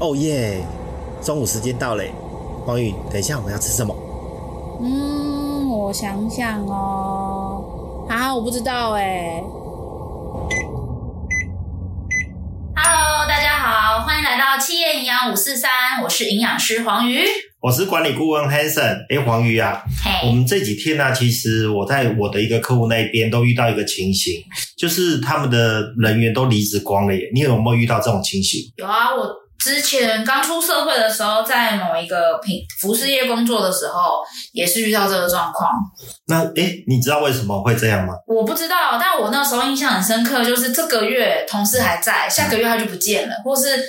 哦耶！中午时间到嘞，黄宇，等一下我们要吃什么？嗯，我想想哦，啊，我不知道哎。Hello，大家好，欢迎来到企业营养五四三，我是营养师黄鱼。我是管理顾问 Hanson，哎，黄瑜啊，Hey. 我们这几天呢、啊，其实我在我的一个客户那边都遇到一个情形，就是他们的人员都离职光了耶。你有没有遇到这种情形？有啊，我之前刚出社会的时候，在某一个品服饰业工作的时候，也是遇到这个状况。那哎，你知道为什么会这样吗？我不知道，但我那时候印象很深刻，就是这个月同事还在，下个月他就不见了，嗯、或是。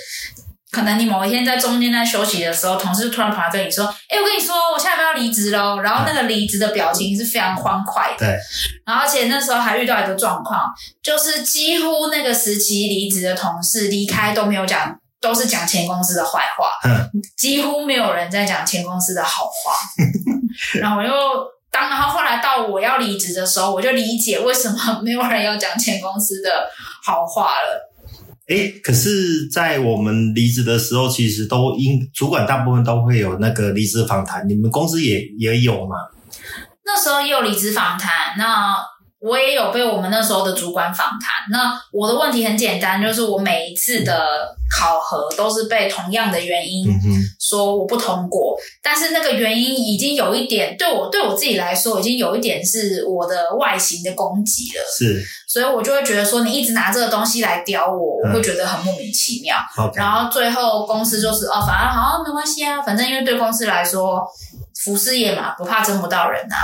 可能你某一天在中间在休息的时候，同事突然跑来跟你说：“哎、欸，我跟你说，我下个月要离职喽。”然后那个离职的表情是非常欢快的。对。然后而且那时候还遇到一个状况，就是几乎那个时期离职的同事离开都没有讲，都是讲前公司的坏话。嗯。几乎没有人在讲前公司的好话。然后我又当，然后后来到我要离职的时候，我就理解为什么没有人要讲前公司的好话了。哎，可是，在我们离职的时候，其实都应主管大部分都会有那个离职访谈。你们公司也也有吗？那时候也有离职访谈。那我也有被我们那时候的主管访谈。那我的问题很简单，就是我每一次的考核都是被同样的原因说我不通过。但是那个原因已经有一点对我对我自己来说，已经有一点是我的外形的攻击了。是。所以我就会觉得说，你一直拿这个东西来刁我，我会觉得很莫名其妙。嗯然后最后公司就是哦，反而好，没关系啊，反正因为对公司来说，服饰业嘛，不怕征不到人啊。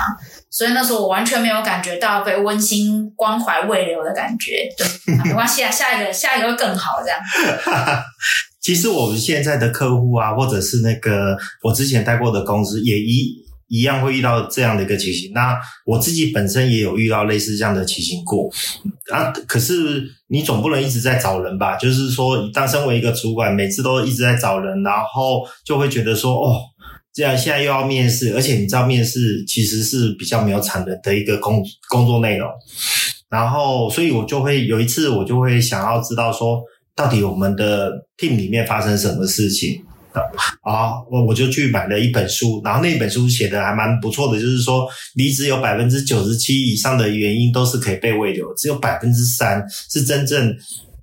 所以那时候我完全没有感觉到被温馨关怀慰留的感觉，对，没关系啊，下一个下一个会更好这样。其实我们现在的客户啊，或者是那个我之前待过的公司，也一。一样会遇到这样的一个情形，那我自己本身也有遇到类似这样的情形过啊。可是你总不能一直在找人吧？就是说，当身为一个主管，每次都一直在找人，然后就会觉得说，哦，这样现在又要面试，而且你知道，面试其实是比较没有产能的一个工工作内容。然后，所以我就会有一次，我就会想要知道说，到底我们的 team 里面发生什么事情。啊，我我就去买了一本书，然后那本书写的还蛮不错的，就是说离职有百分之九十七以上的原因都是可以被慰留，只有百分之三是真正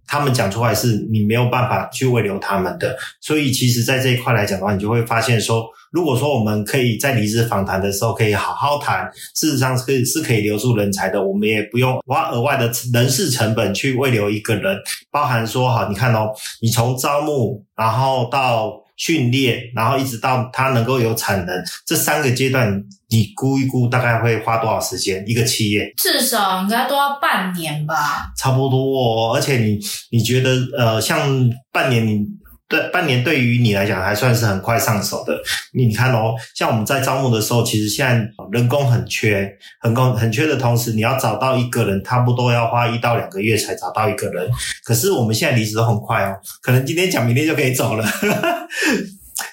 他们讲出来是你没有办法去挽留他们的。所以其实，在这一块来讲的话，你就会发现说，如果说我们可以在离职访谈的时候可以好好谈，事实上是是可以留住人才的，我们也不用花额外的人事成本去挽留一个人，包含说哈，你看哦，你从招募然后到训练，然后一直到它能够有产能，这三个阶段，你估一估大概会花多少时间？一个企业至少应该都要半年吧，差不多哦。而且你你觉得，呃，像半年你。对，半年对于你来讲还算是很快上手的。你看哦，像我们在招募的时候，其实现在人工很缺，很工很缺的同时，你要找到一个人，差不多要花一到两个月才找到一个人。可是我们现在离职都很快哦，可能今天讲，明天就可以走了。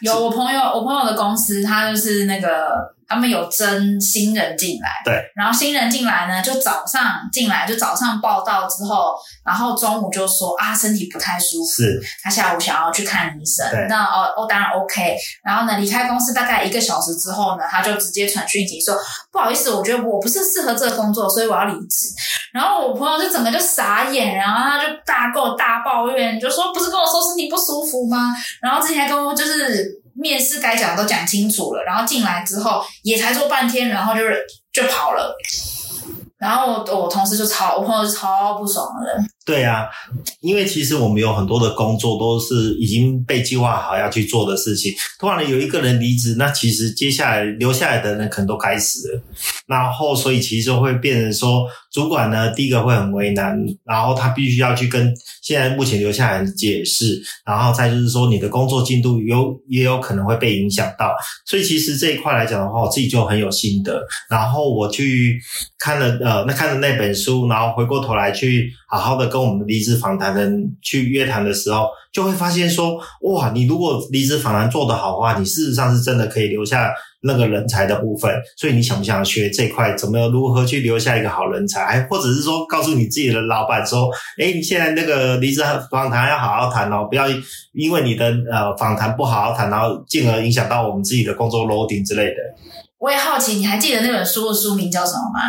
有我朋友，我朋友的公司，他就是那个。他们有征新人进来，对，然后新人进来呢，就早上进来，就早上报道之后，然后中午就说啊，身体不太舒服，是，他下午想要去看医生，那哦哦，当然 OK，然后呢，离开公司大概一个小时之后呢，他就直接传讯息说，不好意思，我觉得我不是适合这个工作，所以我要离职。然后我朋友就整个就傻眼，然后他就大够大抱怨，就说不是跟我说身体不舒服吗？然后之前还跟我就是。面试该讲的都讲清楚了，然后进来之后也才做半天，然后就是就跑了。然后我我同事就超，我朋友就超不爽的。对啊，因为其实我们有很多的工作都是已经被计划好要去做的事情。突然有一个人离职，那其实接下来留下来的人可能都该死了。然后所以其实就会变成说，主管呢第一个会很为难，然后他必须要去跟现在目前留下来的解释，然后再就是说你的工作进度有也有可能会被影响到。所以其实这一块来讲的话，我自己就很有心得。然后我去看了呃。那看了那本书，然后回过头来去好好的跟我们的离职访谈人去约谈的时候，就会发现说，哇，你如果离职访谈做得好的话，你事实上是真的可以留下那个人才的部分。所以你想不想学这块？怎么如何去留下一个好人才？还或者是说，告诉你自己的老板说，哎，你现在那个离职访谈要好好谈哦，不要因为你的呃访谈不好好谈，然后进而影响到我们自己的工作楼顶之类的。我也好奇，你还记得那本书的书名叫什么吗？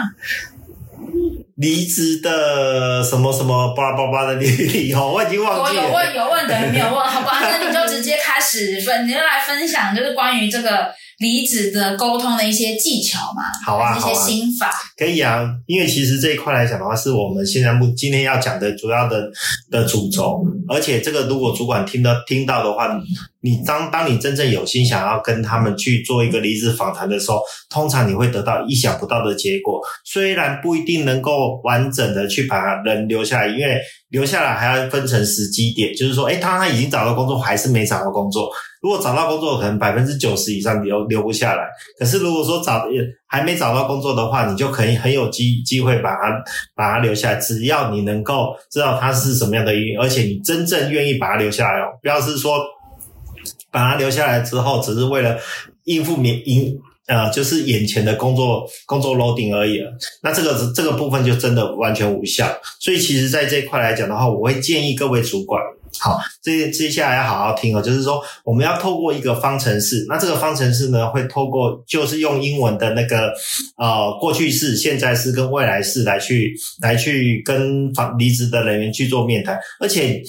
离职的什么什么巴拉巴拉的理由，我已经忘记了。我有问有问等于没有问，好吧？那你就直接开始分，你就来分享，就是关于这个离职的沟通的一些技巧嘛？好啊，一些心法。可以啊，因为其实这一块来讲的话，是我们现在目今天要讲的主要的的主轴，而且这个如果主管听到听到的话。你当当你真正有心想要跟他们去做一个离职访谈的时候，通常你会得到意想不到的结果。虽然不一定能够完整的去把人留下来，因为留下来还要分成时机点，就是说，诶，他他已经找到工作，还是没找到工作。如果找到工作，可能百分之九十以上留留不下来。可是如果说找还没找到工作的话，你就可以很有机机会把他把他留下来。只要你能够知道他是什么样的原因，而且你真正愿意把他留下来哦，不要是说。把他留下来之后，只是为了应付免应呃，就是眼前的工作工作 loading 而已了。那这个这个部分就真的完全无效。所以，其实在这一块来讲的话，我会建议各位主管。好，这接下来要好好听哦，就是说我们要透过一个方程式，那这个方程式呢，会透过就是用英文的那个呃过去式、现在式跟未来式来去来去跟访离职的人员去做面谈，而且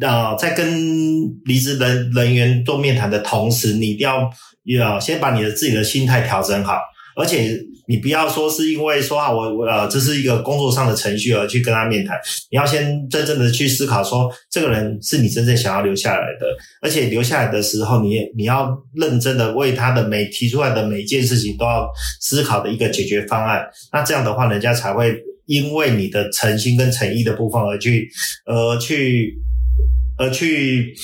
呃在跟离职人人员做面谈的同时，你一定要要先把你的自己的心态调整好，而且。你不要说是因为说啊，我我呃，这是一个工作上的程序而去跟他面谈。你要先真正的去思考说，这个人是你真正想要留下来的，而且留下来的时候，你你要认真的为他的每提出来的每一件事情都要思考的一个解决方案。那这样的话，人家才会因为你的诚心跟诚意的部分而去，而去，而去，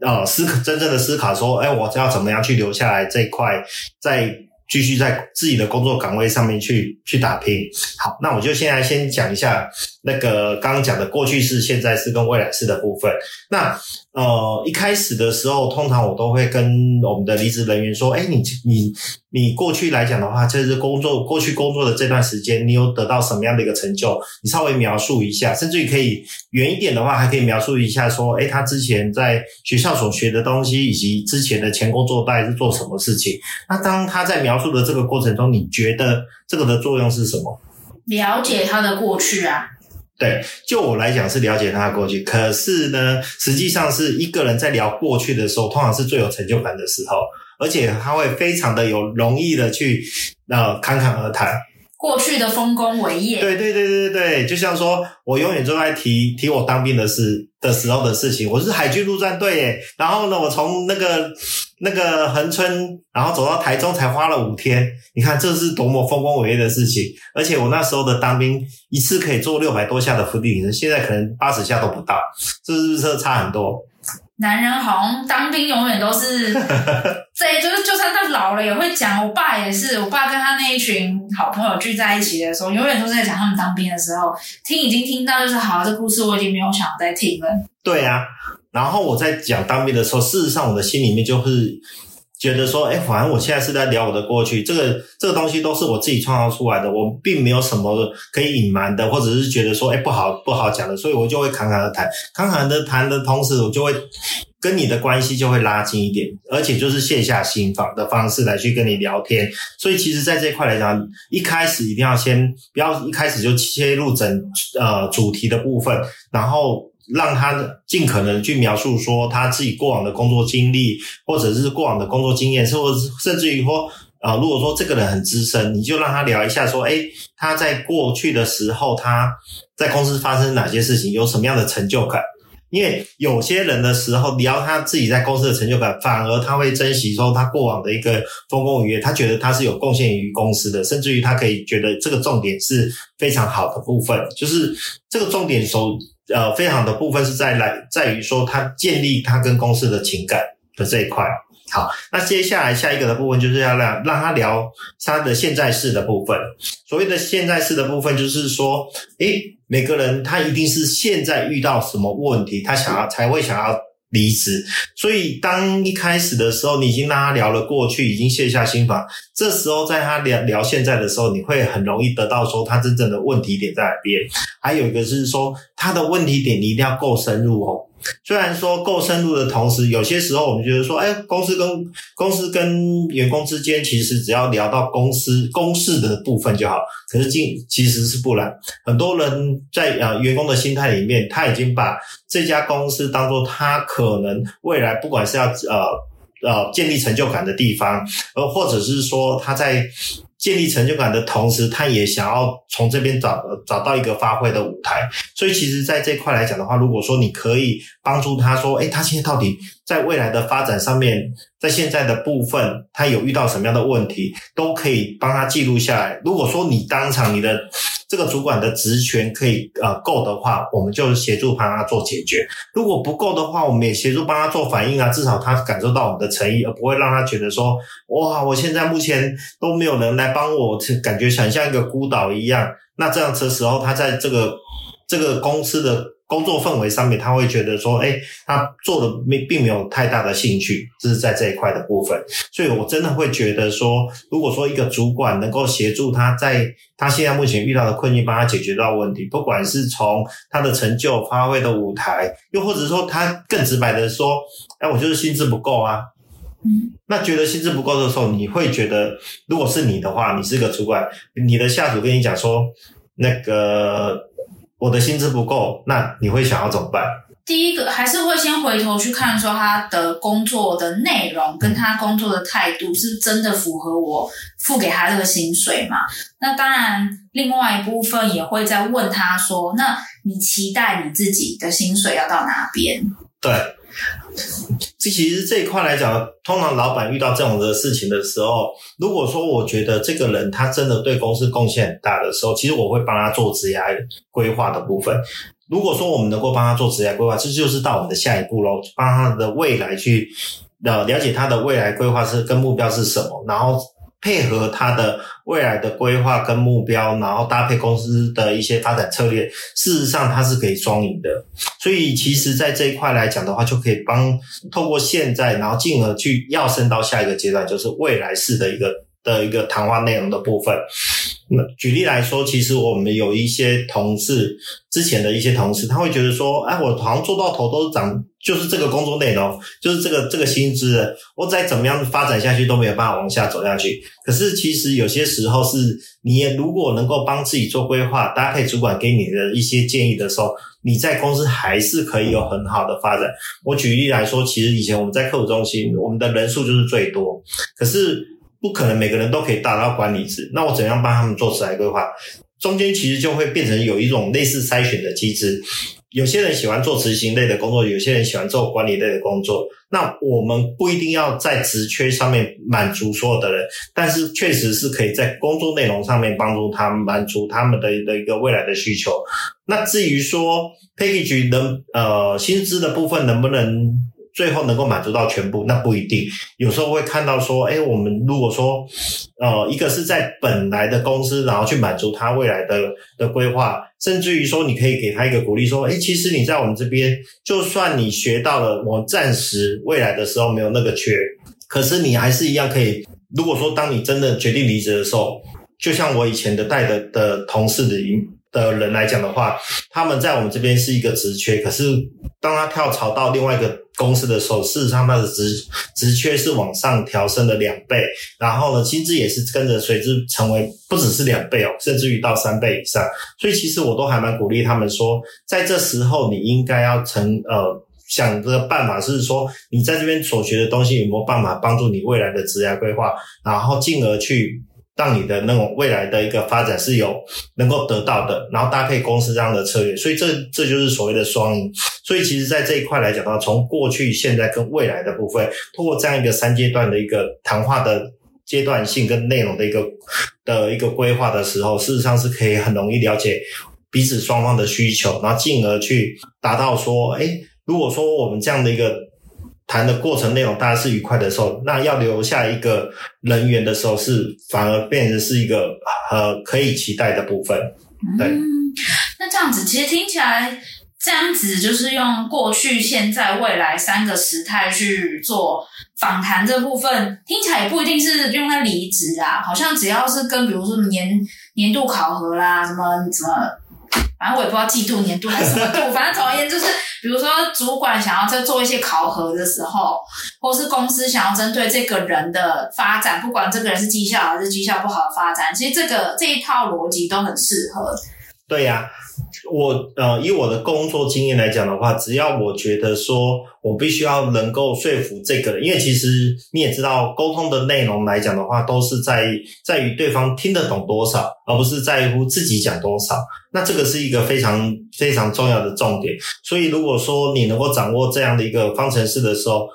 呃，思考真正的思考说，哎，我要怎么样去留下来这一块，在。继续在自己的工作岗位上面去去打拼。好，那我就现在先讲一下那个刚刚讲的过去式、现在式跟未来式的部分。那呃，一开始的时候，通常我都会跟我们的离职人员说：“哎，你你你过去来讲的话，就是工作过去工作的这段时间，你有得到什么样的一个成就？你稍微描述一下，甚至于可以远一点的话，还可以描述一下说：哎，他之前在学校所学的东西，以及之前的前工作大概是做什么事情。那当他在描述的这个过程中，你觉得这个的作用是什么？了解他的过去啊。”对，就我来讲是了解他的过去，可是呢，实际上是一个人在聊过去的时候，通常是最有成就感的时候，而且他会非常的有容易的去呃侃侃而谈。过去的丰功伟业，对对对对对，就像说我永远都在提提我当兵的事的时候的事情。我是海军陆战队耶，然后呢，我从那个那个恒春，然后走到台中才花了五天。你看这是多么丰功伟业的事情！而且我那时候的当兵一次可以做六百多下的伏地挺身，现在可能八十下都不到，这是不是差很多？男人好像当兵永远都是，对就是就算他老了也会讲。我爸也是，我爸跟他那一群好朋友聚在一起的时候，永远都是在讲他们当兵的时候。听已经听到就是好，这故事我已经没有想再听了。对啊，然后我在讲当兵的时候，事实上我的心里面就是。觉得说，哎，反正我现在是在聊我的过去，这个这个东西都是我自己创造出来的，我并没有什么可以隐瞒的，或者是觉得说，哎，不好不好讲的，所以我就会侃侃而谈，侃侃的谈的同时，我就会跟你的关系就会拉近一点，而且就是卸下心防的方式来去跟你聊天。所以，其实，在这块来讲，一开始一定要先不要一开始就切入整呃主题的部分，然后。让他尽可能去描述说他自己过往的工作经历，或者是过往的工作经验，或者甚至于说，啊、如果说这个人很资深，你就让他聊一下说，诶，他在过去的时候，他在公司发生哪些事情，有什么样的成就感？因为有些人的时候聊他自己在公司的成就感，反而他会珍惜说他过往的一个丰功伟业，他觉得他是有贡献于公司的，甚至于他可以觉得这个重点是非常好的部分，就是这个重点所。呃，非常的部分是在来在于说他建立他跟公司的情感的这一块。好，那接下来下一个的部分就是要让让他聊他的现在式的部分。所谓的现在式的部分，就是说，诶，每个人他一定是现在遇到什么问题，他想要才会想要离职。所以当一开始的时候，你已经跟他聊了过去，已经卸下心防，这时候在他聊聊现在的时候，你会很容易得到说他真正的问题点在哪边。还有一个是说他的问题点你一定要够深入哦。虽然说够深入的同时，有些时候我们觉得说，哎，公司跟公司跟员工之间，其实只要聊到公司公事的部分就好。可是，其其实是不然。很多人在呃员工的心态里面，他已经把这家公司当做他可能未来不管是要呃呃建立成就感的地方，呃，或者是说他在。建立成就感的同时，他也想要从这边找找到一个发挥的舞台。所以，其实，在这块来讲的话，如果说你可以帮助他说，诶，他现在到底在未来的发展上面，在现在的部分，他有遇到什么样的问题，都可以帮他记录下来。如果说你当场你的这个主管的职权可以呃够的话，我们就协助帮他做解决；如果不够的话，我们也协助帮他做反应啊，至少他感受到我们的诚意，而不会让他觉得说，哇，我现在目前都没有人来帮我，感觉想像一个孤岛一样。那这样子的时候，他在这个这个公司的。工作氛围上面，他会觉得说，哎，他做的没并没有太大的兴趣，这是在这一块的部分。所以我真的会觉得说，如果说一个主管能够协助他在他现在目前遇到的困境，帮他解决到问题，不管是从他的成就发挥的舞台，又或者说他更直白的说，哎，我就是薪资不够啊。那觉得薪资不够的时候，你会觉得，如果是你的话，你是个主管，你的下属跟你讲说，那个。我的薪资不够，那你会想要怎么办？第一个还是会先回头去看，说他的工作的内容跟他工作的态度是真的符合我付给他这个薪水吗？那当然，另外一部分也会再问他说，那你期待你自己的薪水要到哪边？对。这其实这一块来讲，通常老板遇到这种的事情的时候，如果说我觉得这个人他真的对公司贡献很大的时候，其实我会帮他做职业规划的部分。如果说我们能够帮他做职业规划，这就是到我们的下一步喽，帮他的未来去了了解他的未来规划是跟目标是什么，然后。配合他的未来的规划跟目标，然后搭配公司的一些发展策略，事实上它是可以双赢的。所以其实，在这一块来讲的话，就可以帮透过现在，然后进而去要升到下一个阶段，就是未来式的一个的一个谈话内容的部分。那举例来说，其实我们有一些同事，之前的一些同事，他会觉得说，哎，我好像做到头都是涨，就是这个工作内容，就是这个这个薪资，我再怎么样发展下去都没有办法往下走下去。可是其实有些时候是，你也如果能够帮自己做规划，搭配主管给你的一些建议的时候，你在公司还是可以有很好的发展。我举例来说，其实以前我们在客服中心，我们的人数就是最多，可是。不可能每个人都可以达到管理职，那我怎样帮他们做职来规划？中间其实就会变成有一种类似筛选的机制。有些人喜欢做执行类的工作，有些人喜欢做管理类的工作。那我们不一定要在职缺上面满足所有的人，但是确实是可以在工作内容上面帮助他们满足他们的的一个未来的需求。那至于说 package 能呃薪资的部分能不能？最后能够满足到全部，那不一定。有时候会看到说，诶，我们如果说，呃，一个是在本来的公司，然后去满足他未来的的规划，甚至于说，你可以给他一个鼓励，说，诶，其实你在我们这边，就算你学到了，我暂时未来的时候没有那个缺，可是你还是一样可以。如果说当你真的决定离职的时候，就像我以前的带的的同事的的人来讲的话，他们在我们这边是一个职缺，可是当他跳槽到另外一个公司的时候，事实上他的职职缺是往上调升了两倍，然后呢，薪资也是跟着随之成为不只是两倍哦，甚至于到三倍以上。所以其实我都还蛮鼓励他们说，在这时候你应该要成呃想这个办法，是说你在这边所学的东西有没有办法帮助你未来的职业规划，然后进而去。让你的那种未来的一个发展是有能够得到的，然后搭配公司这样的策略，所以这这就是所谓的双赢。所以其实，在这一块来讲的话，从过去、现在跟未来的部分，通过这样一个三阶段的一个谈话的阶段性跟内容的一个的一个规划的时候，事实上是可以很容易了解彼此双方的需求，然后进而去达到说，哎，如果说我们这样的一个。谈的过程内容大家是愉快的时候，那要留下一个人员的时候，是反而变成是一个呃可以期待的部分。对，嗯，那这样子其实听起来，这样子就是用过去、现在、未来三个时态去做访谈这部分，听起来也不一定是用在离职啊，好像只要是跟比如说年年度考核啦，什么什么。反正我也不知道季度、年度还是什么度，反正总而言之就是，比如说主管想要在做一些考核的时候，或是公司想要针对这个人的发展，不管这个人是绩效还是绩效不好的发展，其实这个这一套逻辑都很适合。对呀、啊，我呃，以我的工作经验来讲的话，只要我觉得说我必须要能够说服这个人，因为其实你也知道，沟通的内容来讲的话，都是在在于对方听得懂多少，而不是在乎自己讲多少。那这个是一个非常非常重要的重点。所以，如果说你能够掌握这样的一个方程式的时候，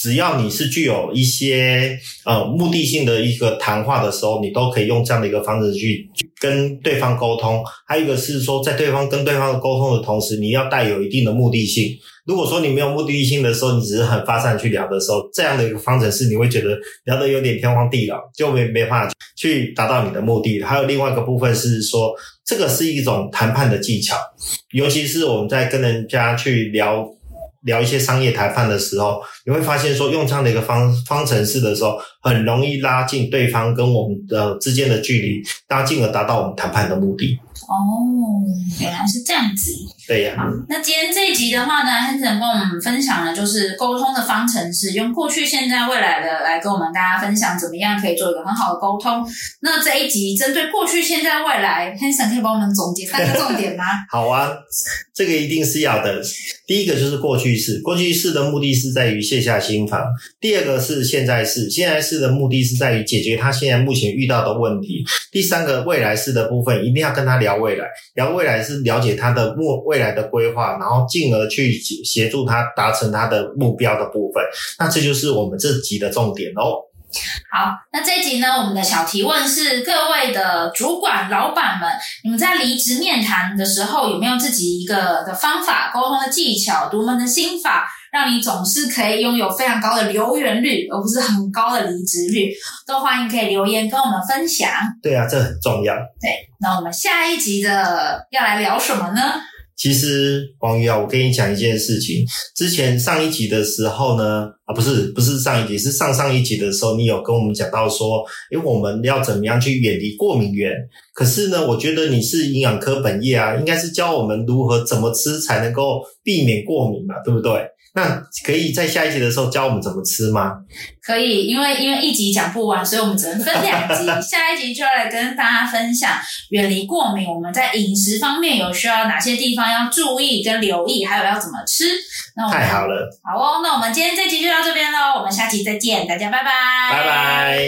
只要你是具有一些呃目的性的一个谈话的时候，你都可以用这样的一个方式去跟对方沟通。还有一个是说，在对方跟对方沟通的同时，你要带有一定的目的性。如果说你没有目的性的时候，你只是很发散去聊的时候，这样的一个方程式，你会觉得聊得有点天荒地老，就没没办法去达到你的目的。还有另外一个部分是说，这个是一种谈判的技巧，尤其是我们在跟人家去聊。聊一些商业谈判的时候，你会发现说，用这样的一个方方程式的时候，很容易拉近对方跟我们的之间的距离，大家进而达到我们谈判的目的。哦，原来是这样子。对呀、啊。那今天这一集的话呢，Hanson 跟我们分享的就是沟通的方程式，用过去、现在、未来的来跟我们大家分享怎么样可以做一个很好的沟通。那这一集针对过去、现在、未来，Hanson 可以帮我们总结三个重点吗？好啊，这个一定是要的。第一个就是过去式，过去式的目的是在于卸下心防；第二个是现在式，现在式的目的是在于解决他现在目前遇到的问题；第三个未来式的部分，一定要跟他聊。未来，聊未来是了解他的目未来的规划，然后进而去协助他达成他的目标的部分。那这就是我们这集的重点哦。好，那这集呢，我们的小提问是：各位的主管、老板们，你们在离职面谈的时候，有没有自己一个的方法、沟通的技巧、独门的心法？让你总是可以拥有非常高的留园率，而不是很高的离职率，都欢迎可以留言跟我们分享。对啊，这很重要。对，那我们下一集的要来聊什么呢？其实王宇啊，我跟你讲一件事情。之前上一集的时候呢，啊，不是不是上一集，是上上一集的时候，你有跟我们讲到说，诶，我们要怎么样去远离过敏源？可是呢，我觉得你是营养科本业啊，应该是教我们如何怎么吃才能够避免过敏嘛，对不对？那可以在下一集的时候教我们怎么吃吗？可以，因为因为一集讲不完，所以我们只能分两集。下一集就要来跟大家分享远离过敏，我们在饮食方面有需要哪些地方要注意跟留意，还有要怎么吃。那我们太好了，好哦。那我们今天这集就到这边喽，我们下期再见，大家拜拜，拜拜。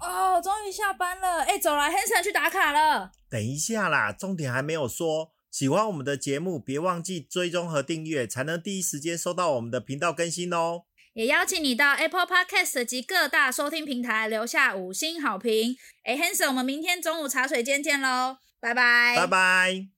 哦，终于下班了，哎，走了，Hanson 去打卡了。等一下啦，重点还没有说。喜欢我们的节目，别忘记追踪和订阅，才能第一时间收到我们的频道更新哦。也邀请你到 Apple Podcast 及各大收听平台留下五星好评。哎，Hanson，我们明天中午茶水间见喽，拜拜，拜拜。